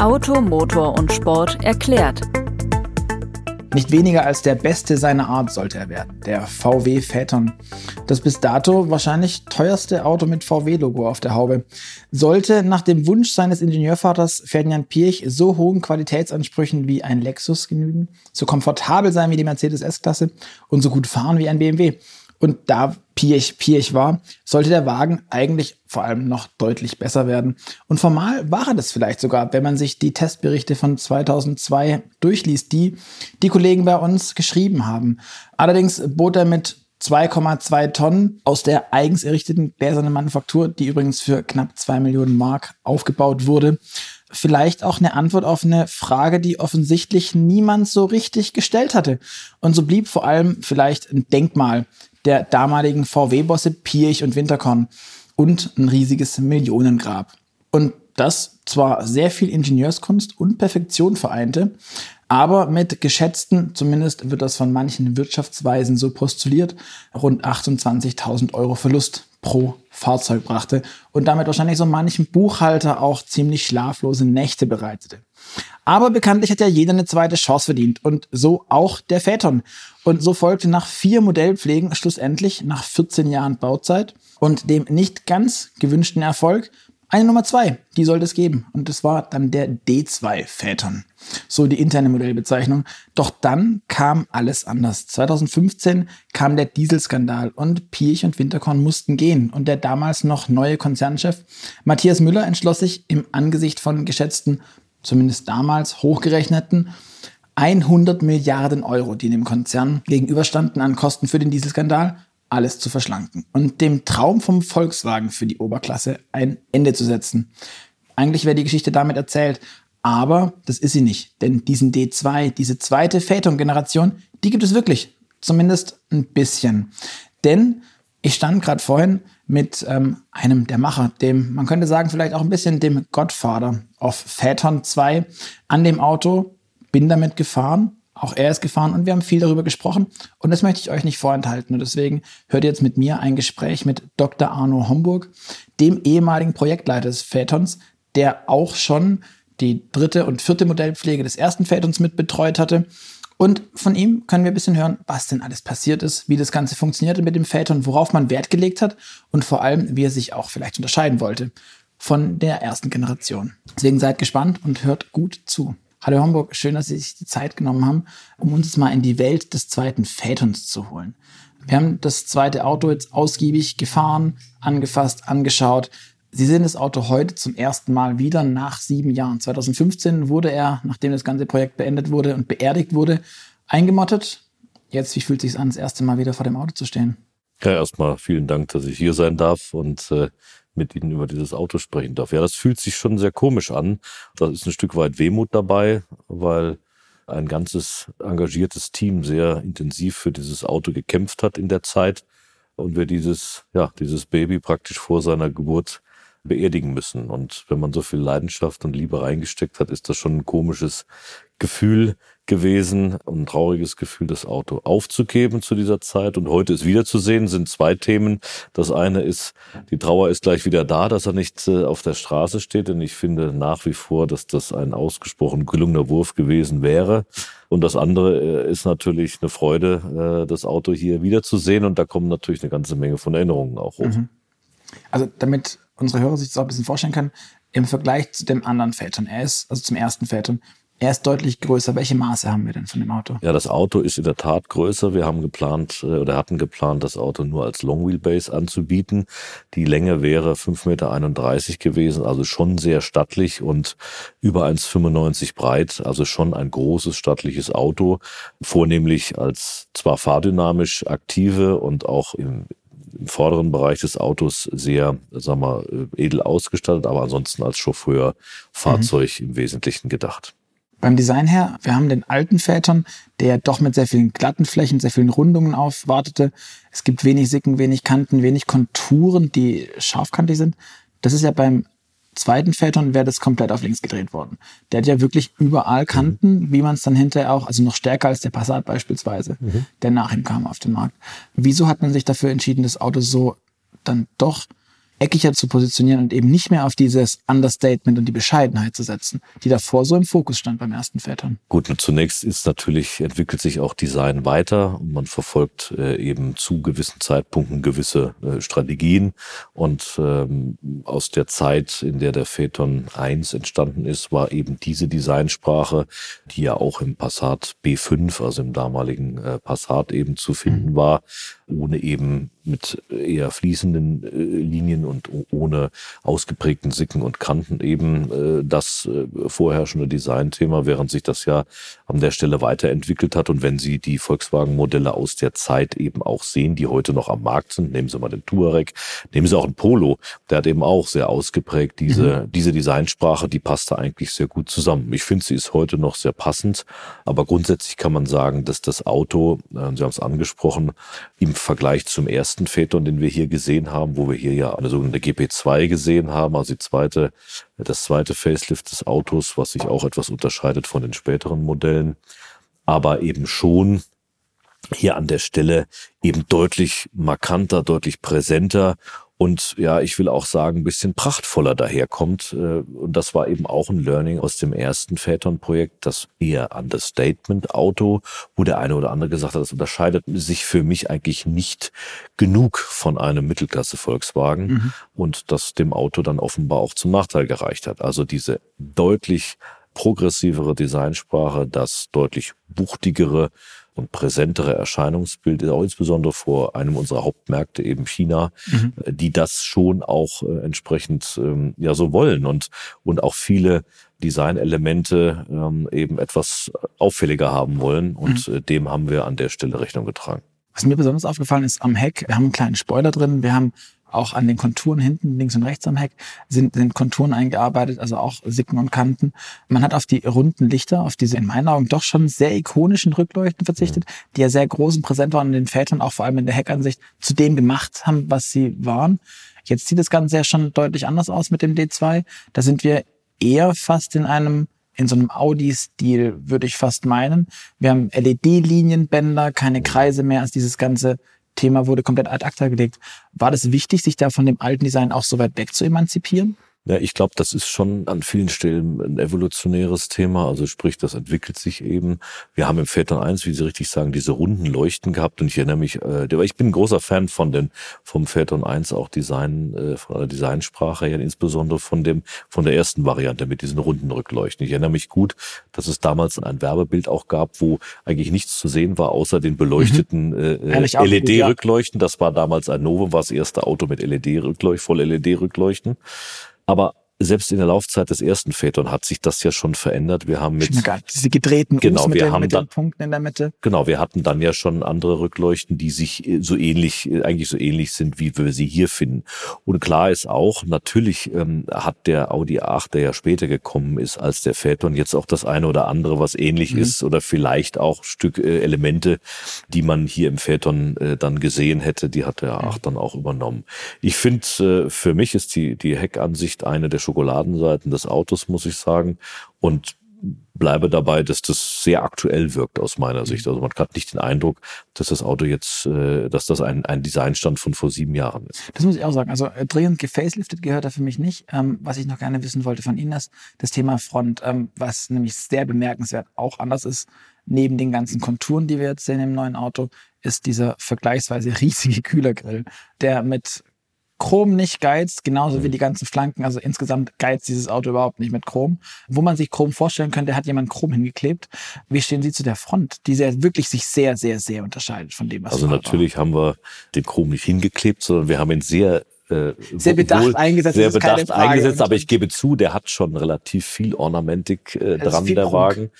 Auto, Motor und Sport erklärt. Nicht weniger als der Beste seiner Art sollte er werden, der VW Phaeton. Das bis dato wahrscheinlich teuerste Auto mit VW-Logo auf der Haube. Sollte nach dem Wunsch seines Ingenieurvaters Ferdinand Pirch so hohen Qualitätsansprüchen wie ein Lexus genügen, so komfortabel sein wie die Mercedes S-Klasse und so gut fahren wie ein BMW. Und da Pirch Pirch war, sollte der Wagen eigentlich vor allem noch deutlich besser werden. Und formal war er das vielleicht sogar, wenn man sich die Testberichte von 2002 durchliest, die die Kollegen bei uns geschrieben haben. Allerdings bot er mit 2,2 Tonnen aus der eigens errichteten gläsernen Manufaktur, die übrigens für knapp 2 Millionen Mark aufgebaut wurde, vielleicht auch eine Antwort auf eine Frage, die offensichtlich niemand so richtig gestellt hatte. Und so blieb vor allem vielleicht ein Denkmal der damaligen VW-Bosse Pirch und Winterkorn und ein riesiges Millionengrab. Und das zwar sehr viel Ingenieurskunst und Perfektion vereinte, aber mit geschätzten, zumindest wird das von manchen Wirtschaftsweisen so postuliert, rund 28.000 Euro Verlust pro Fahrzeug brachte und damit wahrscheinlich so manchem Buchhalter auch ziemlich schlaflose Nächte bereitete. Aber bekanntlich hat ja jeder eine zweite Chance verdient und so auch der Phaeton. Und so folgte nach vier Modellpflegen schlussendlich nach 14 Jahren Bauzeit und dem nicht ganz gewünschten Erfolg eine Nummer zwei, die sollte es geben. Und das war dann der D2 Phaeton. So die interne Modellbezeichnung. Doch dann kam alles anders. 2015 kam der Dieselskandal und Pirch und Winterkorn mussten gehen. Und der damals noch neue Konzernchef Matthias Müller entschloss sich im Angesicht von geschätzten, zumindest damals hochgerechneten, 100 Milliarden Euro, die dem Konzern gegenüberstanden an Kosten für den Dieselskandal, alles zu verschlanken und dem Traum vom Volkswagen für die Oberklasse ein Ende zu setzen. Eigentlich wäre die Geschichte damit erzählt, aber das ist sie nicht, denn diesen D2, diese zweite Phaeton-Generation, die gibt es wirklich, zumindest ein bisschen. Denn ich stand gerade vorhin mit ähm, einem der Macher, dem, man könnte sagen, vielleicht auch ein bisschen dem Godfather of Phaeton 2 an dem Auto, bin damit gefahren auch er ist gefahren und wir haben viel darüber gesprochen und das möchte ich euch nicht vorenthalten. Und deswegen hört ihr jetzt mit mir ein Gespräch mit Dr. Arno Homburg, dem ehemaligen Projektleiter des Phaetons, der auch schon die dritte und vierte Modellpflege des ersten Phaetons mit betreut hatte. Und von ihm können wir ein bisschen hören, was denn alles passiert ist, wie das Ganze funktionierte mit dem Phaeton, worauf man Wert gelegt hat und vor allem, wie er sich auch vielleicht unterscheiden wollte von der ersten Generation. Deswegen seid gespannt und hört gut zu. Hallo Homburg, schön, dass Sie sich die Zeit genommen haben, um uns mal in die Welt des zweiten Phaetons zu holen. Wir haben das zweite Auto jetzt ausgiebig gefahren, angefasst, angeschaut. Sie sehen das Auto heute zum ersten Mal wieder nach sieben Jahren. 2015 wurde er, nachdem das ganze Projekt beendet wurde und beerdigt wurde, eingemottet. Jetzt, wie fühlt es sich an, das erste Mal wieder vor dem Auto zu stehen? Ja, erstmal vielen Dank, dass ich hier sein darf und äh, mit Ihnen über dieses Auto sprechen darf. Ja, das fühlt sich schon sehr komisch an. Da ist ein Stück weit Wehmut dabei, weil ein ganzes engagiertes Team sehr intensiv für dieses Auto gekämpft hat in der Zeit und wir dieses, ja, dieses Baby praktisch vor seiner Geburt beerdigen müssen. Und wenn man so viel Leidenschaft und Liebe reingesteckt hat, ist das schon ein komisches Gefühl gewesen, ein trauriges Gefühl, das Auto aufzugeben zu dieser Zeit. Und heute ist wiederzusehen, sind zwei Themen. Das eine ist, die Trauer ist gleich wieder da, dass er nicht äh, auf der Straße steht. Denn ich finde nach wie vor, dass das ein ausgesprochen gelungener Wurf gewesen wäre. Und das andere äh, ist natürlich eine Freude, äh, das Auto hier wiederzusehen. Und da kommen natürlich eine ganze Menge von Erinnerungen auch hoch. Mhm. Also damit unsere Hörer sich das auch ein bisschen vorstellen können, im Vergleich zu dem anderen Phaeton, er ist, also zum ersten Phaeton, er ist deutlich größer. Welche Maße haben wir denn von dem Auto? Ja, das Auto ist in der Tat größer. Wir haben geplant äh, oder hatten geplant, das Auto nur als Long Wheelbase anzubieten. Die Länge wäre 5,31 Meter gewesen, also schon sehr stattlich und über 1,95 breit, also schon ein großes stattliches Auto, vornehmlich als zwar fahrdynamisch aktive und auch im im vorderen Bereich des Autos sehr, sagen wir, äh, edel ausgestattet, aber ansonsten als Chauffeur-Fahrzeug mhm. im Wesentlichen gedacht. Beim Design her, wir haben den alten Phaeton, der doch mit sehr vielen glatten Flächen, sehr vielen Rundungen aufwartete. Es gibt wenig Sicken, wenig Kanten, wenig Konturen, die scharfkantig sind. Das ist ja beim zweiten Phaeton wäre das komplett auf links gedreht worden. Der hat ja wirklich überall Kanten, mhm. wie man es dann hinterher auch, also noch stärker als der Passat beispielsweise, mhm. der nach ihm kam auf den Markt. Wieso hat man sich dafür entschieden, das Auto so dann doch eckiger zu positionieren und eben nicht mehr auf dieses Understatement und die Bescheidenheit zu setzen, die davor so im Fokus stand beim ersten Vätern. Gut, und zunächst ist natürlich, entwickelt sich auch Design weiter und man verfolgt äh, eben zu gewissen Zeitpunkten gewisse äh, Strategien und ähm, aus der Zeit, in der der Phaeton 1 entstanden ist, war eben diese Designsprache, die ja auch im Passat B5, also im damaligen äh, Passat eben zu finden mhm. war, ohne eben mit eher fließenden äh, Linien und ohne ausgeprägten Sicken und Kanten eben äh, das äh, vorherrschende Designthema, während sich das ja an der Stelle weiterentwickelt hat. Und wenn Sie die Volkswagen-Modelle aus der Zeit eben auch sehen, die heute noch am Markt sind, nehmen Sie mal den Touareg, nehmen Sie auch einen Polo, der hat eben auch sehr ausgeprägt diese, mhm. diese Designsprache, die passt da eigentlich sehr gut zusammen. Ich finde, sie ist heute noch sehr passend, aber grundsätzlich kann man sagen, dass das Auto, Sie haben es angesprochen, im Vergleich zum ersten Phaeton, den wir hier gesehen haben, wo wir hier ja eine sogenannte GP2 gesehen haben, also die zweite, das zweite Facelift des Autos, was sich auch etwas unterscheidet von den späteren Modellen, aber eben schon hier an der Stelle eben deutlich markanter, deutlich präsenter und ja, ich will auch sagen, ein bisschen prachtvoller daherkommt. Äh, und das war eben auch ein Learning aus dem ersten Phaeton-Projekt, das eher Understatement-Auto, wo der eine oder andere gesagt hat, das unterscheidet sich für mich eigentlich nicht genug von einem Mittelklasse-Volkswagen mhm. und das dem Auto dann offenbar auch zum Nachteil gereicht hat. Also diese deutlich progressivere Designsprache, das deutlich buchtigere und präsentere Erscheinungsbild, auch insbesondere vor einem unserer Hauptmärkte, eben China, mhm. die das schon auch äh, entsprechend ähm, ja so wollen und, und auch viele Designelemente ähm, eben etwas auffälliger haben wollen. Und mhm. äh, dem haben wir an der Stelle Rechnung getragen. Was mir besonders aufgefallen ist am Heck, wir haben einen kleinen Spoiler drin, wir haben auch an den Konturen hinten, links und rechts am Heck, sind, sind Konturen eingearbeitet, also auch Sicken und Kanten. Man hat auf die runden Lichter, auf diese in meinen Augen doch schon sehr ikonischen Rückleuchten verzichtet, die ja sehr groß und präsent waren in den Vätern, auch vor allem in der Heckansicht, zu dem gemacht haben, was sie waren. Jetzt sieht das Ganze ja schon deutlich anders aus mit dem D2. Da sind wir eher fast in einem in so einem Audi-Stil, würde ich fast meinen. Wir haben LED-Linienbänder, keine Kreise mehr als dieses ganze Thema wurde komplett ad acta gelegt. War das wichtig, sich da von dem alten Design auch so weit weg zu emanzipieren? Ja, ich glaube, das ist schon an vielen Stellen ein evolutionäres Thema. Also sprich, das entwickelt sich eben. Wir haben im Phaeton 1, wie Sie richtig sagen, diese runden Leuchten gehabt. Und ich erinnere mich, äh, ich bin ein großer Fan von den, vom Phaeton 1 auch Design, äh, von der Designsprache her, insbesondere von dem, von der ersten Variante mit diesen runden Rückleuchten. Ich erinnere mich gut, dass es damals ein Werbebild auch gab, wo eigentlich nichts zu sehen war, außer den beleuchteten mhm. äh, LED-Rückleuchten. Das war damals ein Novum, war das erste Auto mit LED-Rückleuchten, voll LED-Rückleuchten. Aber selbst in der Laufzeit des ersten Phaeton hat sich das ja schon verändert. Wir haben mit diese gedrehten genau, mit, wir den, haben mit dann, den Punkten in der Mitte. Genau, wir hatten dann ja schon andere Rückleuchten, die sich äh, so ähnlich, äh, eigentlich so ähnlich sind, wie wir sie hier finden. Und klar ist auch, natürlich ähm, hat der Audi A8, der ja später gekommen ist als der Phaeton, jetzt auch das eine oder andere, was ähnlich mhm. ist oder vielleicht auch Stück äh, Elemente, die man hier im Phaeton äh, dann gesehen hätte, die hat der A8 mhm. dann auch übernommen. Ich finde, äh, für mich ist die die Heckansicht eine der Schokoladenseiten des Autos, muss ich sagen. Und bleibe dabei, dass das sehr aktuell wirkt aus meiner Sicht. Also man hat nicht den Eindruck, dass das Auto jetzt, äh, dass das ein, ein Designstand von vor sieben Jahren ist. Das muss ich auch sagen. Also äh, dringend gefaceliftet gehört er für mich nicht. Ähm, was ich noch gerne wissen wollte von Ihnen ist das Thema Front, ähm, was nämlich sehr bemerkenswert auch anders ist. Neben den ganzen Konturen, die wir jetzt sehen im neuen Auto, ist dieser vergleichsweise riesige Kühlergrill, der mit Chrom nicht geizt, genauso wie mhm. die ganzen Flanken. Also insgesamt geizt dieses Auto überhaupt nicht mit Chrom. Wo man sich Chrom vorstellen könnte, hat jemand Chrom hingeklebt. Wie stehen Sie zu der Front, die sehr, wirklich sich sehr, sehr, sehr unterscheidet von dem, was Also natürlich war. haben wir den Chrom nicht hingeklebt, sondern wir haben ihn sehr äh, sehr bedacht eingesetzt. Sehr bedacht eingesetzt, aber ich gebe zu, der hat schon relativ viel Ornamentik äh, dran, der Prunk.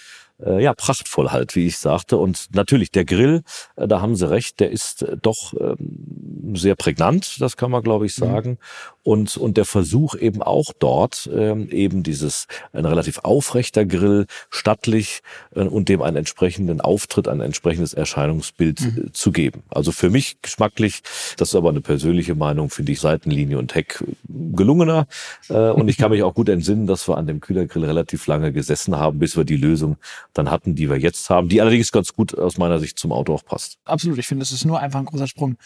Äh, ja, prachtvoll halt, wie ich sagte. Und natürlich der Grill, äh, da haben Sie recht, der ist äh, doch ähm, sehr prägnant, das kann man, glaube ich, mhm. sagen. Mhm. Und, und der Versuch eben auch dort, ähm, eben dieses, ein relativ aufrechter Grill, stattlich äh, und dem einen entsprechenden Auftritt, ein entsprechendes Erscheinungsbild mhm. Äh, zu geben. Also für mich geschmacklich, das ist aber eine persönliche Meinung, finde ich Seitenlinie und Heck gelungener. Äh, und ich kann mich auch gut entsinnen, dass wir an dem Kühlergrill relativ lange gesessen haben, bis wir die Lösung dann hatten, die wir jetzt haben, die allerdings ganz gut aus meiner Sicht zum Auto auch passt. Absolut, ich finde, es ist nur einfach ein großer Sprung.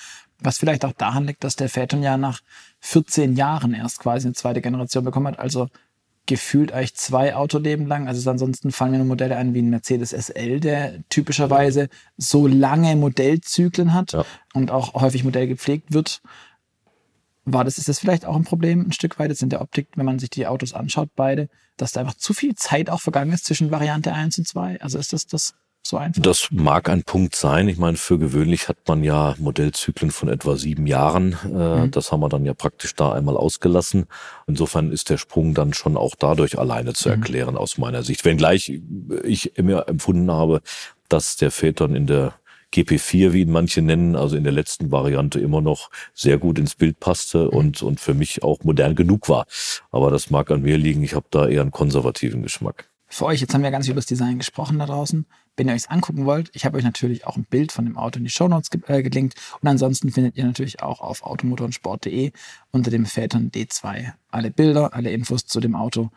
Was vielleicht auch daran liegt, dass der Phaeton ja nach 14 Jahren erst quasi eine zweite Generation bekommen hat. Also gefühlt eigentlich zwei Autoleben lang. Also ansonsten fallen mir nur Modelle ein wie ein Mercedes SL, der typischerweise so lange Modellzyklen hat ja. und auch häufig Modell gepflegt wird. War das, ist das vielleicht auch ein Problem ein Stück weit jetzt in der Optik, wenn man sich die Autos anschaut, beide, dass da einfach zu viel Zeit auch vergangen ist zwischen Variante 1 und 2? Also ist das das so einfach? Das mag ein Punkt sein. Ich meine, für gewöhnlich hat man ja Modellzyklen von etwa sieben Jahren. Äh, mhm. Das haben wir dann ja praktisch da einmal ausgelassen. Insofern ist der Sprung dann schon auch dadurch alleine zu mhm. erklären, mhm. aus meiner Sicht. Wenngleich ich immer empfunden habe, dass der Phaeton in der GP4, wie ihn manche nennen, also in der letzten Variante immer noch sehr gut ins Bild passte mhm. und, und für mich auch modern genug war. Aber das mag an mir liegen. Ich habe da eher einen konservativen Geschmack. Für euch, jetzt haben wir ganz viel über das Design gesprochen da draußen. Wenn ihr euch angucken wollt, ich habe euch natürlich auch ein Bild von dem Auto in die Shownotes ge äh, gelinkt. Und ansonsten findet ihr natürlich auch auf automotorensport.de unter dem Phaeton D2 alle Bilder, alle Infos zu dem Auto.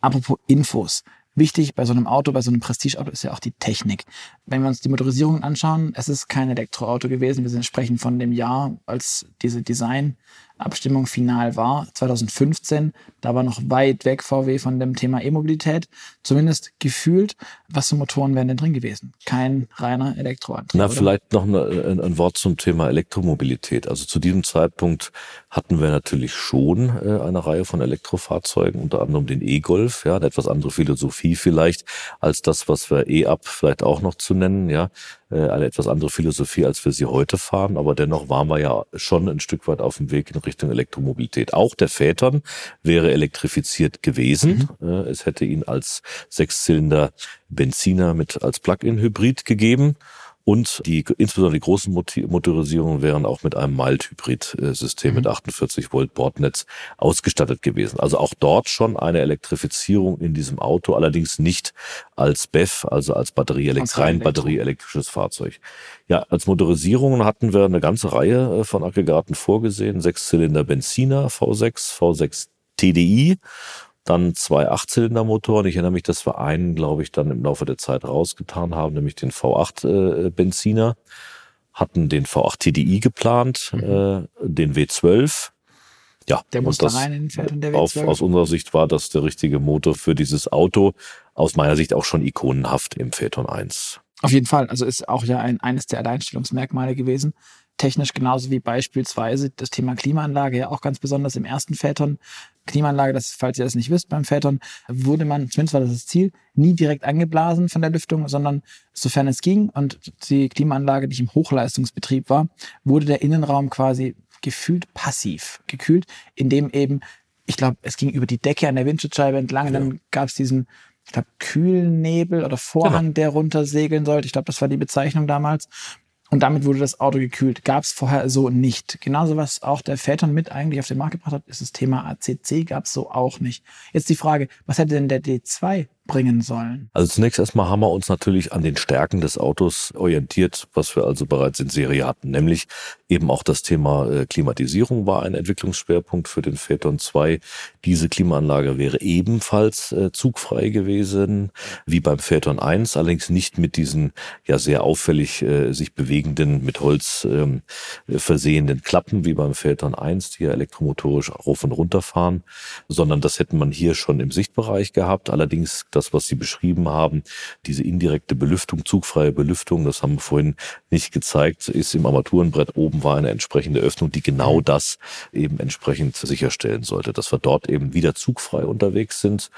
Apropos Infos. Wichtig bei so einem Auto, bei so einem Prestige-Auto ist ja auch die Technik. Wenn wir uns die Motorisierung anschauen, es ist kein Elektroauto gewesen. Wir sprechen von dem Jahr, als diese Design Abstimmung final war, 2015. Da war noch weit weg VW von dem Thema E-Mobilität. Zumindest gefühlt, was für Motoren wären denn drin gewesen? Kein reiner Elektroantrieb. Na, oder? vielleicht noch eine, ein Wort zum Thema Elektromobilität. Also zu diesem Zeitpunkt hatten wir natürlich schon äh, eine Reihe von Elektrofahrzeugen, unter anderem den E-Golf, ja, eine etwas andere Philosophie vielleicht als das, was wir E-Up vielleicht auch noch zu nennen, ja eine etwas andere Philosophie, als wir sie heute fahren. Aber dennoch waren wir ja schon ein Stück weit auf dem Weg in Richtung Elektromobilität. Auch der Phaeton wäre elektrifiziert gewesen. Mhm. Äh, es hätte ihn als Sechszylinder Benziner mit als Plug-in-Hybrid gegeben. Und die, insbesondere die großen Motorisierungen wären auch mit einem Mild-Hybrid-System mhm. mit 48 Volt Bordnetz ausgestattet gewesen. Also auch dort schon eine Elektrifizierung in diesem Auto, allerdings nicht als BEV, also als Batterie, rein batterieelektrisches Fahrzeug. Ja, als Motorisierungen hatten wir eine ganze Reihe äh, von Aggregaten vorgesehen. Sechszylinder Benziner V6, V6 TDI dann zwei Achtzylindermotoren. Ich erinnere mich, dass wir einen, glaube ich, dann im Laufe der Zeit rausgetan haben, nämlich den V8 äh, Benziner. Hatten den V8 TDI geplant, mhm. äh, den W12. Ja, der muss da rein in den Feld und der W12. Auf, aus unserer Sicht war das der richtige Motor für dieses Auto. Aus meiner Sicht auch schon ikonenhaft im Phaeton 1. Auf jeden Fall. Also ist auch ja ein, eines der Alleinstellungsmerkmale gewesen technisch genauso wie beispielsweise das Thema Klimaanlage, ja auch ganz besonders im ersten Phaeton. Klimaanlage, das, falls ihr das nicht wisst, beim Phaeton wurde man, zumindest war das das Ziel, nie direkt angeblasen von der Lüftung, sondern sofern es ging und die Klimaanlage nicht im Hochleistungsbetrieb war, wurde der Innenraum quasi gefühlt passiv gekühlt, indem eben, ich glaube, es ging über die Decke an der Windschutzscheibe entlang, ja. dann gab es diesen ich glaube, Kühlnebel oder Vorhang, genau. der runtersegeln sollte. Ich glaube, das war die Bezeichnung damals. Und damit wurde das Auto gekühlt. Gab es vorher so nicht. Genauso was auch der Phaeton mit eigentlich auf den Markt gebracht hat, ist das Thema ACC, gab es so auch nicht. Jetzt die Frage, was hätte denn der D2 bringen sollen? Also zunächst erstmal haben wir uns natürlich an den Stärken des Autos orientiert, was wir also bereits in Serie hatten, nämlich eben auch das Thema äh, Klimatisierung war ein Entwicklungsschwerpunkt für den Phaeton 2. Diese Klimaanlage wäre ebenfalls äh, zugfrei gewesen, wie beim Phaeton 1, allerdings nicht mit diesen ja sehr auffällig äh, sich bewegenden, mit Holz ähm, versehenden Klappen wie beim Phaeton 1, die ja elektromotorisch rauf und runter fahren, sondern das hätten man hier schon im Sichtbereich gehabt. Allerdings das, was Sie beschrieben haben, diese indirekte Belüftung, zugfreie Belüftung, das haben wir vorhin nicht gezeigt, ist im Armaturenbrett oben war eine entsprechende Öffnung, die genau mhm. das eben entsprechend sicherstellen sollte, dass wir dort eben wieder zugfrei unterwegs sind.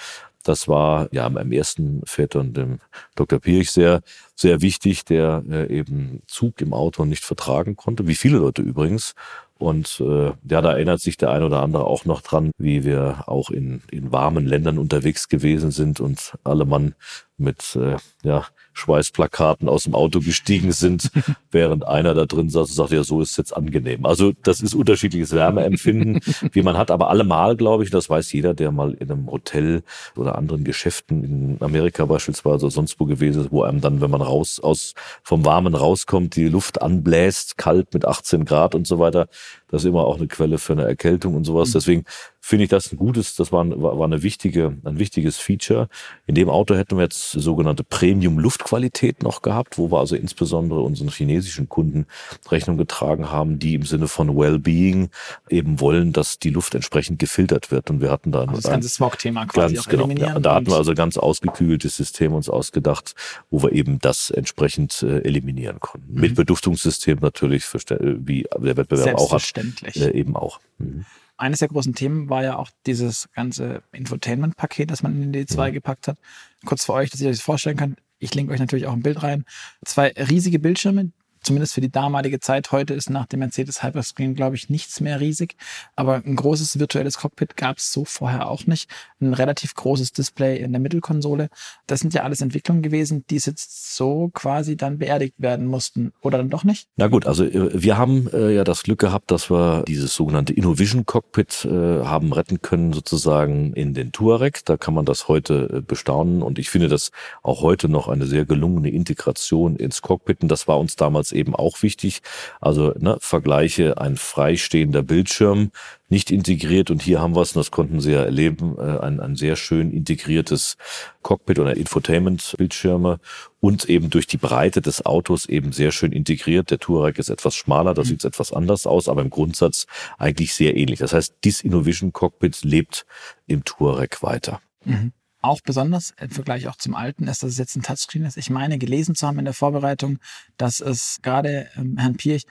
Das war ja am ersten Phaeton dem Dr. Pirch sehr, sehr wichtig, der äh, eben Zug im Auto nicht vertragen konnte, wie viele Leute übrigens. Und äh, ja, da erinnert sich der ein oder andere auch noch dran, wie wir auch in, in warmen Ländern unterwegs gewesen sind und alle Mann mit äh, ja, Schweißplakaten aus dem Auto gestiegen sind, während einer da drin saß und sagte, ja, so ist es jetzt angenehm. Also das ist unterschiedliches Wärmeempfinden, wie man hat, aber allemal, glaube ich, das weiß jeder, der mal in einem Hotel oder anderen Geschäften in Amerika beispielsweise oder sonst wo gewesen ist, wo einem dann, wenn man raus aus vom Warmen rauskommt, die Luft anbläst, kalt mit 18 Grad und so weiter. Das ist immer auch eine Quelle für eine Erkältung und sowas. Mhm. Deswegen finde ich das ein gutes, das war, war, war eine wichtige, ein wichtiges Feature. In dem Auto hätten wir jetzt sogenannte Premium-Luftqualität noch gehabt, wo wir also insbesondere unseren chinesischen Kunden Rechnung getragen haben, die im Sinne von Wellbeing eben wollen, dass die Luft entsprechend gefiltert wird. Und wir hatten da also das ganze Smog-Thema quasi ganz, genau, ja, da hatten wir also ganz ausgeklügeltes System uns ausgedacht, wo wir eben das entsprechend äh, eliminieren konnten. Mhm. Mit Beduftungssystem natürlich, für, wie der Wettbewerb auch hat, äh, eben auch. Mhm eines der großen Themen war ja auch dieses ganze Infotainment-Paket, das man in den D2 ja. gepackt hat. Kurz für euch, dass ihr euch das vorstellen könnt. Ich linke euch natürlich auch ein Bild rein. Zwei riesige Bildschirme, zumindest für die damalige Zeit. Heute ist nach dem Mercedes Hyperscreen, glaube ich, nichts mehr riesig. Aber ein großes virtuelles Cockpit gab es so vorher auch nicht. Ein relativ großes Display in der Mittelkonsole. Das sind ja alles Entwicklungen gewesen, die jetzt so quasi dann beerdigt werden mussten. Oder dann doch nicht? Na gut, also äh, wir haben äh, ja das Glück gehabt, dass wir dieses sogenannte Innovision Cockpit äh, haben retten können, sozusagen in den Touareg. Da kann man das heute äh, bestaunen. Und ich finde das auch heute noch eine sehr gelungene Integration ins Cockpit. Und das war uns damals eben auch wichtig. Also ne, Vergleiche, ein freistehender Bildschirm, nicht integriert und hier haben wir es, und das konnten Sie ja erleben, äh, ein, ein sehr schön integriertes Cockpit oder Infotainment-Bildschirme und eben durch die Breite des Autos eben sehr schön integriert. Der Touareg ist etwas schmaler, da mhm. sieht es etwas anders aus, aber im Grundsatz eigentlich sehr ähnlich. Das heißt, dieses Innovision Cockpit lebt im Touareg weiter. Mhm auch besonders im Vergleich auch zum alten ist, dass es jetzt ein Touchscreen ist. Ich meine, gelesen zu haben in der Vorbereitung, dass es gerade ähm, Herrn Pirch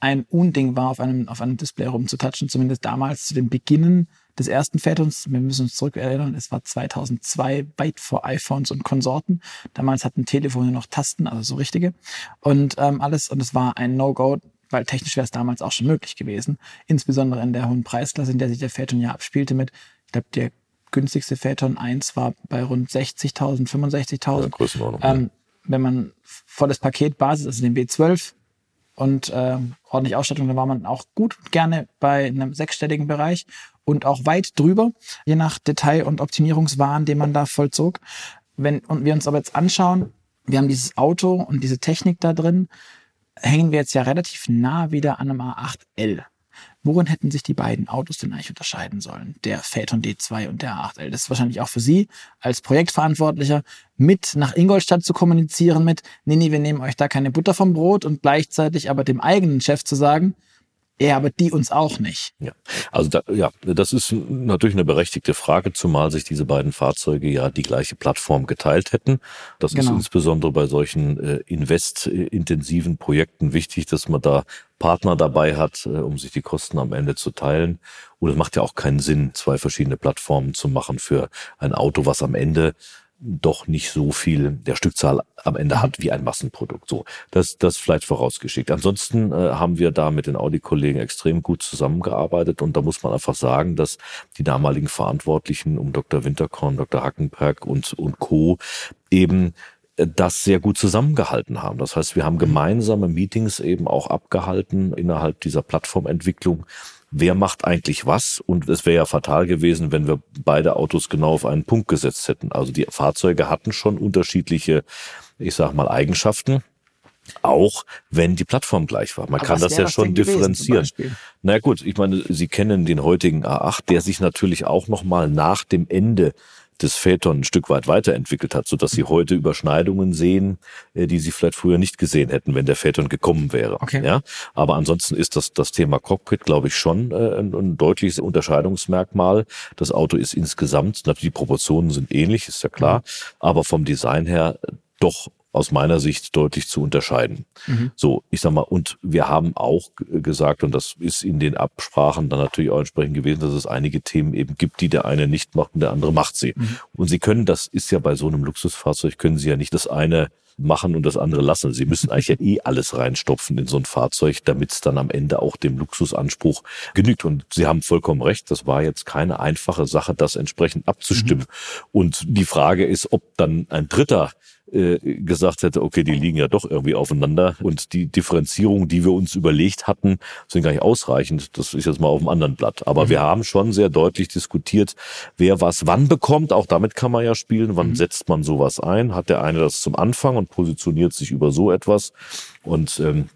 ein Unding war, auf einem, auf einem Display rumzutatschen, zumindest damals zu den Beginnen des ersten Phantoms. Wir müssen uns zurück erinnern, es war 2002, weit vor iPhones und Konsorten. Damals hatten Telefone noch Tasten, also so richtige. Und ähm, alles, und es war ein No-Go, weil technisch wäre es damals auch schon möglich gewesen. Insbesondere in der hohen Preisklasse, in der sich der Phaeton ja abspielte mit, ich glaube, der günstigste Phaeton 1 war bei rund 60.000, 65.000. Ja, ähm, wenn man volles Paket Basis, also den B12 und äh, ordentlich Ausstattung, dann war man auch gut gerne bei einem sechsstelligen Bereich und auch weit drüber, je nach Detail- und Optimierungswahn, den man da vollzog. Wenn und wir uns aber jetzt anschauen, wir haben dieses Auto und diese Technik da drin, hängen wir jetzt ja relativ nah wieder an einem A8L. Worin hätten sich die beiden Autos denn eigentlich unterscheiden sollen? Der Phaeton D2 und der A8L. Das ist wahrscheinlich auch für Sie als Projektverantwortlicher mit nach Ingolstadt zu kommunizieren mit, nee, nee, wir nehmen euch da keine Butter vom Brot und gleichzeitig aber dem eigenen Chef zu sagen, ja, aber die uns auch nicht. Ja, also da, ja, das ist natürlich eine berechtigte Frage, zumal sich diese beiden Fahrzeuge ja die gleiche Plattform geteilt hätten. Das genau. ist insbesondere bei solchen äh, investintensiven Projekten wichtig, dass man da Partner dabei hat, äh, um sich die Kosten am Ende zu teilen. Und es macht ja auch keinen Sinn, zwei verschiedene Plattformen zu machen für ein Auto, was am Ende doch nicht so viel der Stückzahl am Ende hat wie ein Massenprodukt. So, das, das vielleicht vorausgeschickt. Ansonsten äh, haben wir da mit den Audi-Kollegen extrem gut zusammengearbeitet und da muss man einfach sagen, dass die damaligen Verantwortlichen um Dr. Winterkorn, Dr. Hackenberg und, und Co. eben äh, das sehr gut zusammengehalten haben. Das heißt, wir haben gemeinsame Meetings eben auch abgehalten innerhalb dieser Plattformentwicklung, wer macht eigentlich was. Und es wäre ja fatal gewesen, wenn wir beide Autos genau auf einen Punkt gesetzt hätten. Also die Fahrzeuge hatten schon unterschiedliche, ich sag mal, Eigenschaften. Auch wenn die Plattform gleich war. Man Aber kann das ja schon differenzieren. Na naja, gut, ich meine, Sie kennen den heutigen A8, der sich natürlich auch nochmal nach dem Ende des Phaeton ein Stück weit weiterentwickelt hat, so dass sie heute Überschneidungen sehen, äh, die sie vielleicht früher nicht gesehen hätten, wenn der Phaeton gekommen wäre. Okay. Ja, aber ansonsten ist das das Thema Cockpit, glaube ich, schon äh, ein, ein deutliches Unterscheidungsmerkmal. Das Auto ist insgesamt, natürlich die Proportionen sind ähnlich, ist ja klar, mhm. aber vom Design her doch aus meiner Sicht deutlich zu unterscheiden. Mhm. So, ich sag mal, und wir haben auch gesagt, und das ist in den Absprachen dann natürlich auch entsprechend gewesen, dass es einige Themen eben gibt, die der eine nicht macht und der andere macht sie. Mhm. Und sie können, das ist ja bei so einem Luxusfahrzeug, können sie ja nicht das eine machen und das andere lassen. Sie müssen eigentlich ja eh alles reinstopfen in so ein Fahrzeug, damit es dann am Ende auch dem Luxusanspruch genügt. Und Sie haben vollkommen recht, das war jetzt keine einfache Sache, das entsprechend abzustimmen. Mhm. Und die Frage ist, ob dann ein Dritter äh, gesagt hätte, okay, die liegen ja doch irgendwie aufeinander und die Differenzierung, die wir uns überlegt hatten, sind gar nicht ausreichend. Das ist jetzt mal auf dem anderen Blatt. Aber mhm. wir haben schon sehr deutlich diskutiert, wer was wann bekommt. Auch damit kann man ja spielen. Wann mhm. setzt man sowas ein? Hat der eine das zum Anfang und positioniert sich über so etwas? Und ähm,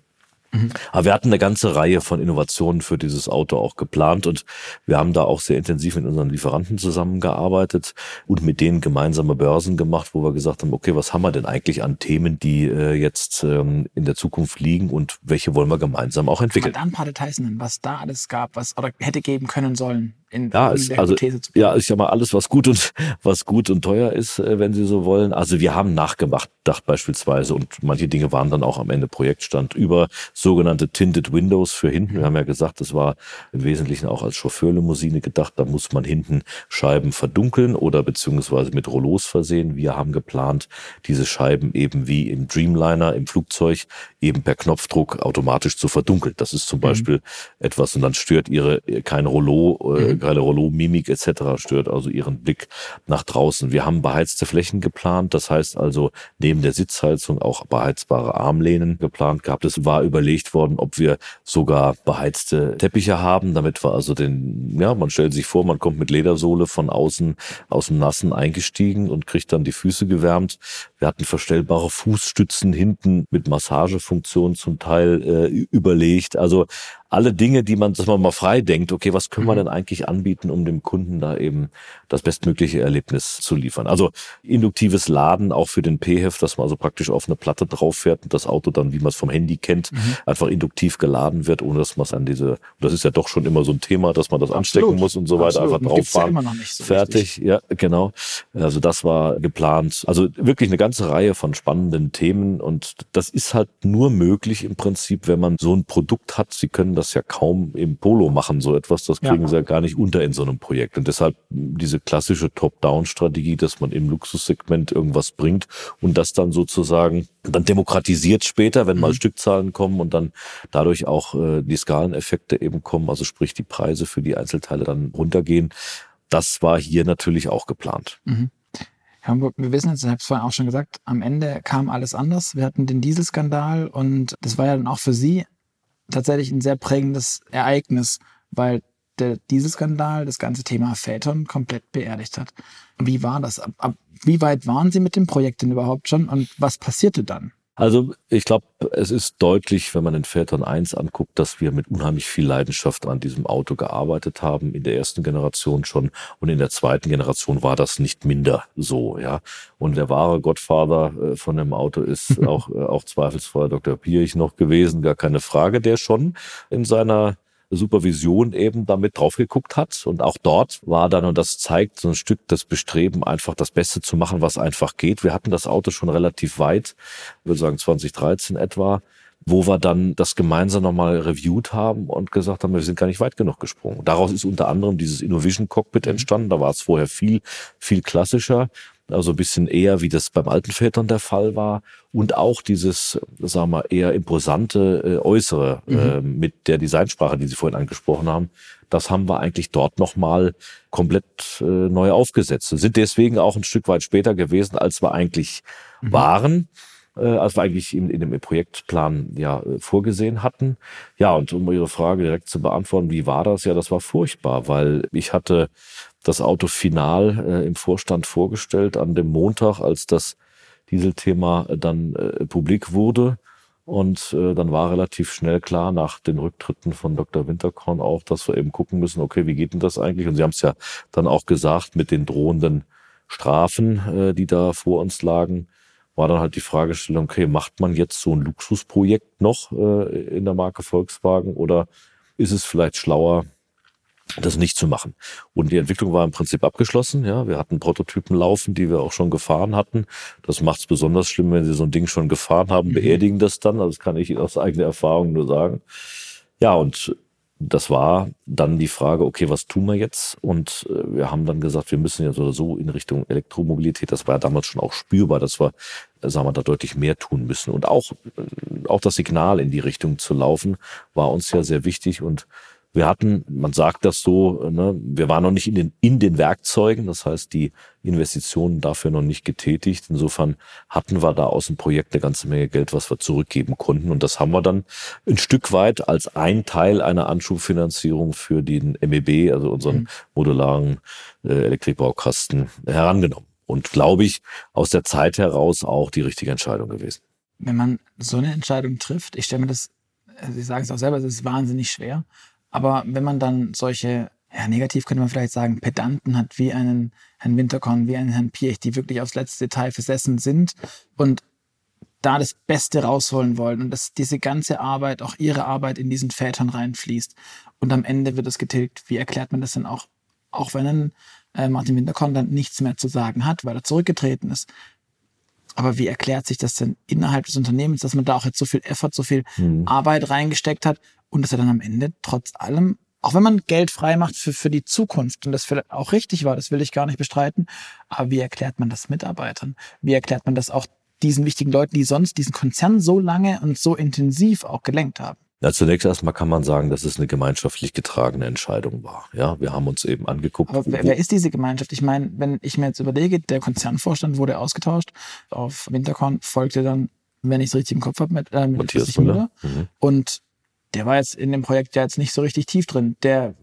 Mhm. Aber wir hatten eine ganze Reihe von Innovationen für dieses Auto auch geplant und wir haben da auch sehr intensiv mit unseren Lieferanten zusammengearbeitet und mit denen gemeinsame Börsen gemacht, wo wir gesagt haben, okay, was haben wir denn eigentlich an Themen, die äh, jetzt ähm, in der Zukunft liegen und welche wollen wir gemeinsam auch entwickeln. Kann man da ein paar Details nennen, was da alles gab, was oder hätte geben können sollen? in, ja, in ist, also, Ja, ich sag mal, alles, was gut und was gut und teuer ist, äh, wenn Sie so wollen. Also wir haben nachgemacht, dacht beispielsweise, und manche Dinge waren dann auch am Ende Projektstand über sogenannte Tinted Windows für hinten. Wir haben ja gesagt, das war im Wesentlichen auch als Chauffeurlimousine gedacht. Da muss man hinten Scheiben verdunkeln oder beziehungsweise mit Rollos versehen. Wir haben geplant, diese Scheiben eben wie im Dreamliner im Flugzeug eben per Knopfdruck automatisch zu verdunkeln. Das ist zum mhm. Beispiel etwas und dann stört Ihre kein Rollo äh, mhm keine Rollo, Mimik etc. stört also ihren Blick nach draußen. Wir haben beheizte Flächen geplant, das heißt also neben der Sitzheizung auch beheizbare Armlehnen geplant gehabt. Es war überlegt worden, ob wir sogar beheizte Teppiche haben, damit wir also den, ja, man stellt sich vor, man kommt mit Ledersohle von außen aus dem Nassen eingestiegen und kriegt dann die Füße gewärmt. Wir hatten verstellbare Fußstützen hinten mit Massagefunktion zum Teil äh, überlegt. Also alle Dinge, die man, dass man mal frei denkt, okay, was können wir mhm. denn eigentlich anbieten, um dem Kunden da eben das bestmögliche Erlebnis zu liefern. Also induktives Laden auch für den P-Heft, dass man also praktisch auf eine Platte drauf fährt und das Auto dann, wie man es vom Handy kennt, mhm. einfach induktiv geladen wird, ohne dass man es an diese, das ist ja doch schon immer so ein Thema, dass man das Absolut. anstecken muss und so weiter, Absolut. einfach drauffahren. Ja so fertig, richtig. ja, genau. Also das war geplant. Also wirklich eine ganze Reihe von spannenden Themen und das ist halt nur möglich im Prinzip, wenn man so ein Produkt hat. Sie können das das ja kaum im Polo machen, so etwas. Das kriegen ja. sie ja gar nicht unter in so einem Projekt. Und deshalb diese klassische Top-Down-Strategie, dass man im Luxussegment irgendwas bringt und das dann sozusagen dann demokratisiert später, wenn mal mhm. Stückzahlen kommen und dann dadurch auch äh, die Skaleneffekte eben kommen, also sprich die Preise für die Einzelteile dann runtergehen. Das war hier natürlich auch geplant. Mhm. Hamburg, wir wissen jetzt, ich habe es vorhin auch schon gesagt, am Ende kam alles anders. Wir hatten den Dieselskandal und das war ja dann auch für Sie tatsächlich ein sehr prägendes Ereignis, weil der Dieselskandal das ganze Thema Phaeton komplett beerdigt hat. Wie war das? Ab, ab, wie weit waren Sie mit dem Projekt denn überhaupt schon und was passierte dann? Also ich glaube, es ist deutlich, wenn man den Phaeton 1 anguckt, dass wir mit unheimlich viel Leidenschaft an diesem Auto gearbeitet haben, in der ersten Generation schon und in der zweiten Generation war das nicht minder so, ja. Und der wahre Gottvater äh, von dem Auto ist auch, äh, auch zweifelsfrei Dr. Pierich noch gewesen, gar keine Frage, der schon in seiner Supervision eben damit drauf geguckt hat. Und auch dort war dann, und das zeigt so ein Stück das Bestreben, einfach das Beste zu machen, was einfach geht. Wir hatten das Auto schon relativ weit, ich würde sagen 2013 etwa, wo wir dann das gemeinsam nochmal reviewed haben und gesagt haben, wir sind gar nicht weit genug gesprungen. Daraus ist unter anderem dieses Innovision Cockpit mhm. entstanden. Da war es vorher viel, viel klassischer also ein bisschen eher, wie das beim alten Vätern der Fall war. Und auch dieses, sagen wir, eher imposante äh, Äußere mhm. äh, mit der Designsprache, die Sie vorhin angesprochen haben, das haben wir eigentlich dort nochmal komplett äh, neu aufgesetzt. sind deswegen auch ein Stück weit später gewesen, als wir eigentlich mhm. waren als wir eigentlich in, in dem Projektplan ja äh, vorgesehen hatten. Ja, und um Ihre Frage direkt zu beantworten, wie war das? Ja, das war furchtbar, weil ich hatte das Auto final äh, im Vorstand vorgestellt an dem Montag, als das Dieselthema äh, dann äh, publik wurde. Und äh, dann war relativ schnell klar nach den Rücktritten von Dr. Winterkorn auch, dass wir eben gucken müssen, okay, wie geht denn das eigentlich? Und Sie haben es ja dann auch gesagt, mit den drohenden Strafen, äh, die da vor uns lagen, war dann halt die Fragestellung, okay, macht man jetzt so ein Luxusprojekt noch äh, in der Marke Volkswagen oder ist es vielleicht schlauer, das nicht zu machen. Und die Entwicklung war im Prinzip abgeschlossen. Ja, wir hatten Prototypen laufen, die wir auch schon gefahren hatten. Das macht es besonders schlimm, wenn Sie so ein Ding schon gefahren haben, mhm. beerdigen das dann. Also das kann ich aus eigener Erfahrung nur sagen. Ja, und das war dann die Frage, okay, was tun wir jetzt? Und äh, wir haben dann gesagt, wir müssen so oder so in Richtung Elektromobilität. Das war ja damals schon auch spürbar, dass wir, äh, sagen wir, da deutlich mehr tun müssen. Und auch, äh, auch das Signal in die Richtung zu laufen, war uns ja sehr wichtig. Und wir hatten, man sagt das so, ne, wir waren noch nicht in den, in den Werkzeugen, das heißt die Investitionen dafür noch nicht getätigt. Insofern hatten wir da aus dem Projekt eine ganze Menge Geld, was wir zurückgeben konnten. Und das haben wir dann ein Stück weit als ein Teil einer Anschubfinanzierung für den MEB, also unseren mhm. modularen äh, Elektrikbaukasten, herangenommen. Und glaube ich, aus der Zeit heraus auch die richtige Entscheidung gewesen. Wenn man so eine Entscheidung trifft, ich stelle mir das Sie sagen es auch selber, es ist wahnsinnig schwer. Aber wenn man dann solche, ja, negativ könnte man vielleicht sagen, Pedanten hat, wie einen Herrn Winterkorn, wie einen Herrn Piech, die wirklich aufs letzte Detail versessen sind und da das Beste rausholen wollen und dass diese ganze Arbeit, auch ihre Arbeit in diesen Vätern reinfließt. Und am Ende wird es getilgt. Wie erklärt man das denn auch, auch wenn ein äh, Martin Winterkorn dann nichts mehr zu sagen hat, weil er zurückgetreten ist? Aber wie erklärt sich das denn innerhalb des Unternehmens, dass man da auch jetzt so viel Effort, so viel mhm. Arbeit reingesteckt hat und dass er dann am Ende trotz allem, auch wenn man Geld frei macht für, für die Zukunft und das vielleicht auch richtig war, das will ich gar nicht bestreiten, aber wie erklärt man das Mitarbeitern? Wie erklärt man das auch diesen wichtigen Leuten, die sonst diesen Konzern so lange und so intensiv auch gelenkt haben? Ja, zunächst erstmal kann man sagen, dass es eine gemeinschaftlich getragene Entscheidung war. Ja, wir haben uns eben angeguckt. Aber wer, wer ist diese Gemeinschaft? Ich meine, wenn ich mir jetzt überlege, der Konzernvorstand wurde ausgetauscht. Auf Winterkorn folgte dann, wenn ich es richtig im Kopf habe, mit, äh, mit Matthias Müller. Mhm. Und der war jetzt in dem Projekt ja jetzt nicht so richtig tief drin. Der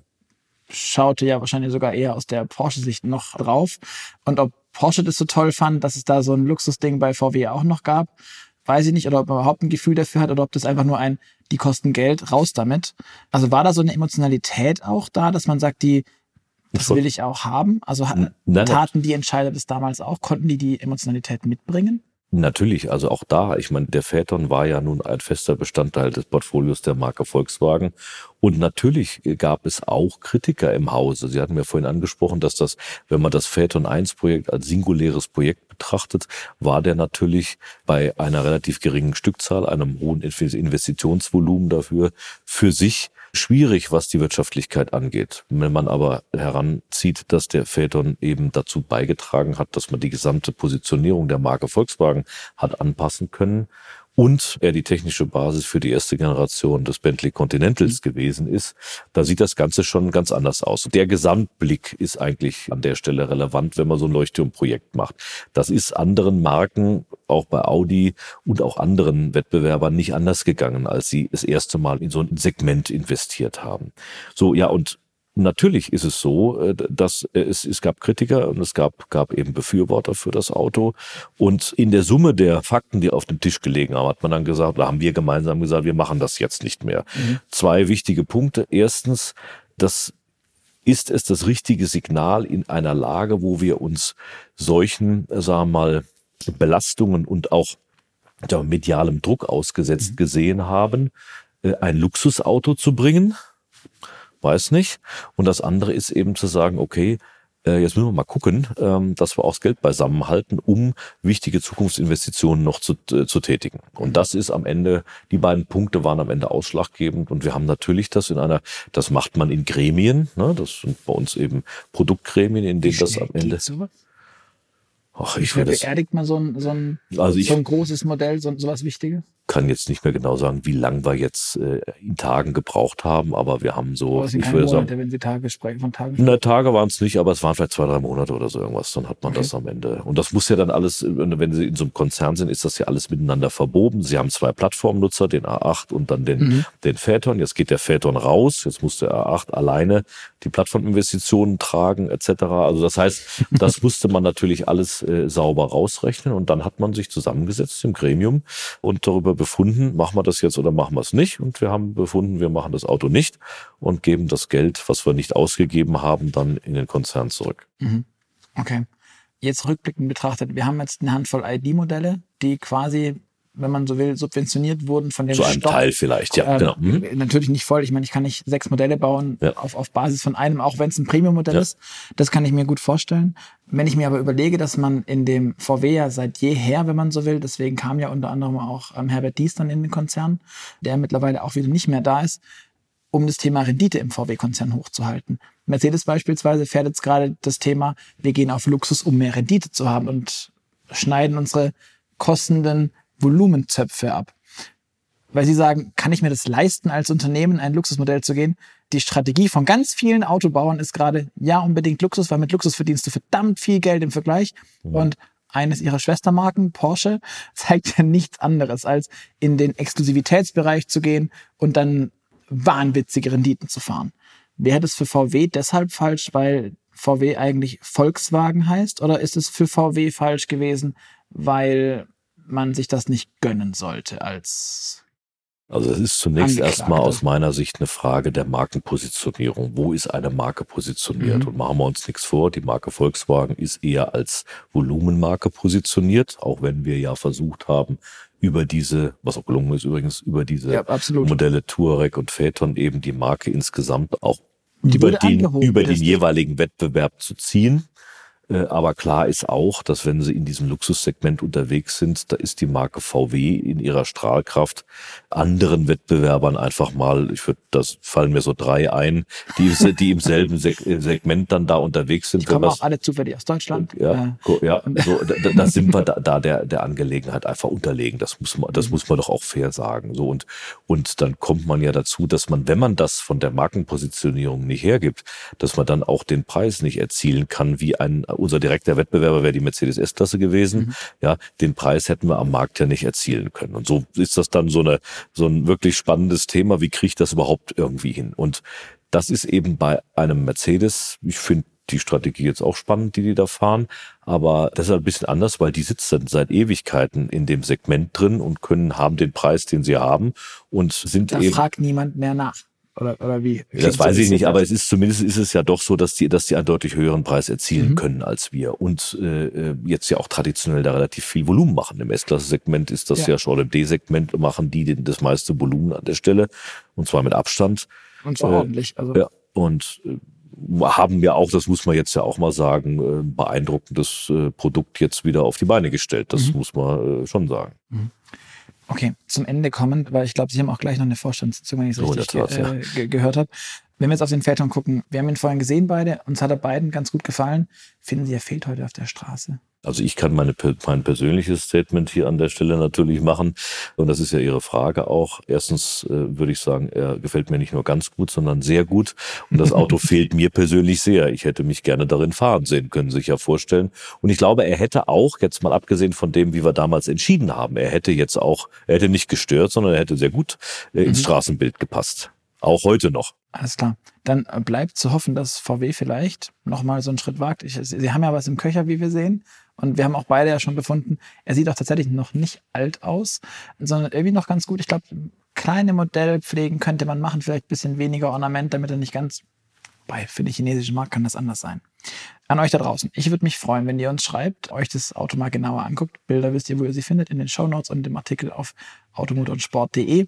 schaute ja wahrscheinlich sogar eher aus der Porsche-Sicht noch drauf. Und ob Porsche das so toll fand, dass es da so ein Luxusding bei VW auch noch gab, weiß ich nicht, oder ob er überhaupt ein Gefühl dafür hat oder ob das einfach nur ein, die kosten Geld, raus damit. Also war da so eine Emotionalität auch da, dass man sagt, die, das will ich auch haben? Also taten die Entscheider das damals auch? Konnten die die Emotionalität mitbringen? Natürlich, also auch da, ich meine, der Phaeton war ja nun ein fester Bestandteil des Portfolios der Marke Volkswagen. Und natürlich gab es auch Kritiker im Hause. Sie hatten mir vorhin angesprochen, dass das, wenn man das Phaeton 1 Projekt als singuläres Projekt betrachtet, war der natürlich bei einer relativ geringen Stückzahl, einem hohen Investitionsvolumen dafür, für sich schwierig, was die Wirtschaftlichkeit angeht. Wenn man aber heranzieht, dass der Phaeton eben dazu beigetragen hat, dass man die gesamte Positionierung der Marke Volkswagen hat anpassen können und er die technische Basis für die erste Generation des Bentley Continentals mhm. gewesen ist, da sieht das Ganze schon ganz anders aus. Der Gesamtblick ist eigentlich an der Stelle relevant, wenn man so ein Leuchtturmprojekt macht. Das ist anderen Marken, auch bei Audi und auch anderen Wettbewerbern nicht anders gegangen, als sie das erste Mal in so ein Segment investiert haben. So, ja, und Natürlich ist es so, äh, dass es, es gab Kritiker und es gab, gab eben Befürworter für das Auto. Und in der Summe der Fakten, die auf dem Tisch gelegen haben, hat man dann gesagt, da haben wir gemeinsam gesagt, wir machen das jetzt nicht mehr. Mhm. Zwei wichtige Punkte. Erstens, das ist es das richtige Signal in einer Lage, wo wir uns solchen, sagen wir mal, Belastungen und auch medialem Druck ausgesetzt mhm. gesehen haben, äh, ein Luxusauto zu bringen, weiß nicht. Und das andere ist eben zu sagen, okay, äh, jetzt müssen wir mal gucken, ähm, dass wir auch das Geld beisammenhalten, um wichtige Zukunftsinvestitionen noch zu, äh, zu tätigen. Und das ist am Ende, die beiden Punkte waren am Ende ausschlaggebend. Und wir haben natürlich das in einer, das macht man in Gremien, ne? das sind bei uns eben Produktgremien, in denen das am Ende. Ach, ich Wie beerdigt man so ein, so ein, also ich, so ein großes Modell, so, so was Wichtiges? Kann jetzt nicht mehr genau sagen, wie lang wir jetzt äh, in Tagen gebraucht haben, aber wir haben so. Aber es sind würde Monate, sagen, wenn Sie Tage sprechen, von Tagen Na, Tage waren es nicht, aber es waren vielleicht zwei, drei Monate oder so irgendwas. Dann hat man okay. das am Ende. Und das muss ja dann alles, wenn Sie in so einem Konzern sind, ist das ja alles miteinander verboben. Sie haben zwei Plattformnutzer, den A8 und dann den, mhm. den Phaeton. Jetzt geht der Phaeton raus. Jetzt muss der A8 alleine die Plattforminvestitionen tragen, etc. Also das heißt, das musste man natürlich alles äh, sauber rausrechnen und dann hat man sich zusammengesetzt im Gremium und darüber befunden, machen wir das jetzt oder machen wir es nicht. Und wir haben befunden, wir machen das Auto nicht und geben das Geld, was wir nicht ausgegeben haben, dann in den Konzern zurück. Mhm. Okay. Jetzt rückblickend betrachtet, wir haben jetzt eine Handvoll ID-Modelle, die quasi wenn man so will, subventioniert wurden von dem So ein Teil vielleicht, ja. Genau. Mhm. Natürlich nicht voll. Ich meine, ich kann nicht sechs Modelle bauen ja. auf, auf Basis von einem, auch wenn es ein Premium-Modell ja. ist. Das kann ich mir gut vorstellen. Wenn ich mir aber überlege, dass man in dem VW ja seit jeher, wenn man so will, deswegen kam ja unter anderem auch ähm, Herbert Dies dann in den Konzern, der mittlerweile auch wieder nicht mehr da ist, um das Thema Rendite im VW-Konzern hochzuhalten. Mercedes beispielsweise fährt jetzt gerade das Thema, wir gehen auf Luxus, um mehr Rendite zu haben und schneiden unsere kostenden Volumenzöpfe ab. Weil sie sagen, kann ich mir das leisten, als Unternehmen ein Luxusmodell zu gehen? Die Strategie von ganz vielen Autobauern ist gerade, ja, unbedingt Luxus, weil mit Luxus verdienst du verdammt viel Geld im Vergleich. Mhm. Und eines ihrer Schwestermarken, Porsche, zeigt ja nichts anderes, als in den Exklusivitätsbereich zu gehen und dann wahnwitzige Renditen zu fahren. Wäre das für VW deshalb falsch, weil VW eigentlich Volkswagen heißt? Oder ist es für VW falsch gewesen, weil man sich das nicht gönnen sollte als Also es ist zunächst erstmal aus meiner Sicht eine Frage der Markenpositionierung. Wo ist eine Marke positioniert? Mhm. Und machen wir uns nichts vor, die Marke Volkswagen ist eher als Volumenmarke positioniert, auch wenn wir ja versucht haben, über diese, was auch gelungen ist übrigens, über diese Ja. Modelle Touareg und Phaeton eben die Marke insgesamt auch über den, über den jeweiligen Wettbewerb zu ziehen. Äh, Aber klar ist auch, dass wenn sie in diesem Luxussegment unterwegs sind, da ist die Marke VW in ihrer Strahlkraft anderen Wettbewerbern einfach mal, ich würde, das fallen mir so drei ein, die, die im selben Seg äh, Segment dann da unterwegs sind. Die kommen auch alle zufällig aus Deutschland. ja, Äh, ja so, da, da- da sind wir da, da der, der Angelegenheit einfach unterlegen. Das muss man, das muss man doch auch fair sagen. So und, und dann kommt man ja dazu, dass man, wenn man das von der Markenpositionierung nicht hergibt, dass man dann auch den Preis nicht erzielen kann, wie ein, unser direkter Wettbewerber wäre die Mercedes S-Klasse gewesen. Ja, den Preis hätten wir am Markt ja nicht erzielen können. Und so ist das dann so eine, so ein wirklich spannendes Thema. Wie kriege ich das überhaupt irgendwie hin? Und das ist eben bei einem Mercedes, ich finde die Strategie jetzt auch spannend, die die da fahren, aber das ist ein bisschen anders, weil die sitzen seit Ewigkeiten in dem Segment drin und können, haben den Preis, den sie haben und sind da eben. fragt niemand mehr nach. Oder, oder wie? Das weiß so ich nicht, aber es ist zumindest ist es ja doch so, dass die, dass die einen deutlich höheren Preis erzielen Mhm. können als wir und äh, äh, jetzt ja auch traditionell da relativ viel Volumen machen. Im S-Klasse-Segment ist das Ja. ja, schon im D-Segment machen die den, das meiste Volumen an der Stelle und zwar mit Abstand. Und zwar äh, ordentlich. Also, Ja, und äh, haben ja auch, das muss man jetzt ja auch mal sagen, äh, ein beeindruckendes äh, Produkt jetzt wieder auf die Beine gestellt. Das Mhm. muss man äh, schon sagen. Okay, zum Ende kommend, weil ich glaube, Sie haben auch gleich noch eine Vorstandssitzung, wenn ich es So, richtig ge ja. äh, ge gehört habe. Wenn wir jetzt auf den Phaeton gucken, wir haben ihn vorhin gesehen beide, uns hat er beiden ganz gut gefallen. Finden Sie, er fehlt heute auf der Straße? Also ich kann meine, mein persönliches Statement hier an der Stelle natürlich machen. Und das ist ja Ihre Frage auch. Erstens äh, würde ich sagen, er gefällt mir nicht nur ganz gut, sondern sehr gut. Und das Auto fehlt mir persönlich sehr. Ich hätte mich gerne darin fahren sehen, können Sie sich ja vorstellen. Und ich glaube, er hätte auch, jetzt mal abgesehen von dem, wie wir damals entschieden haben, er hätte jetzt auch, er hätte nicht gestört, sondern er hätte sehr gut äh, ins Mhm. Straßenbild gepasst. Auch heute noch. Alles klar. Dann äh, bleibt zu hoffen, dass VW vielleicht nochmal so einen Schritt wagt. Ich, Sie haben ja was im Köcher, wie wir sehen. Und wir haben auch beide ja schon befunden, er sieht auch tatsächlich noch nicht alt aus, sondern irgendwie noch ganz gut. Ich glaube, kleine Modellpflegen könnte man machen, vielleicht ein bisschen weniger Ornament, damit er nicht ganz. Bei für den chinesischen Markt kann das anders sein. An euch da draußen. Ich würde mich freuen, wenn ihr uns schreibt, euch das Auto mal genauer anguckt. Bilder wisst ihr, wo ihr sie findet, in den Shownotes und im Artikel auf automotorsport.de.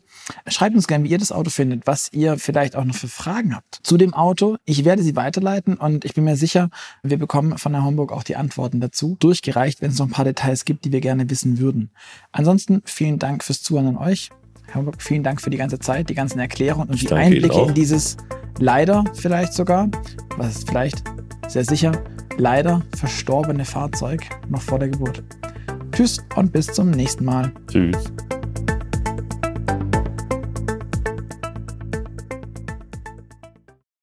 Schreibt uns gerne, wie ihr das Auto findet, was ihr vielleicht auch noch für Fragen habt zu dem Auto. Ich werde sie weiterleiten und ich bin mir sicher, wir bekommen von der Homburg auch die Antworten dazu durchgereicht, wenn es noch ein paar Details gibt, die wir gerne wissen würden. Ansonsten vielen Dank fürs Zuhören an euch. Herr Homburg, vielen Dank für die ganze Zeit, die ganzen Erklärungen und Ich die Einblicke in dieses leider vielleicht sogar, was ist vielleicht sehr sicher, leider verstorbene Fahrzeug noch vor der Geburt. Tschüss und bis zum nächsten Mal. Tschüss.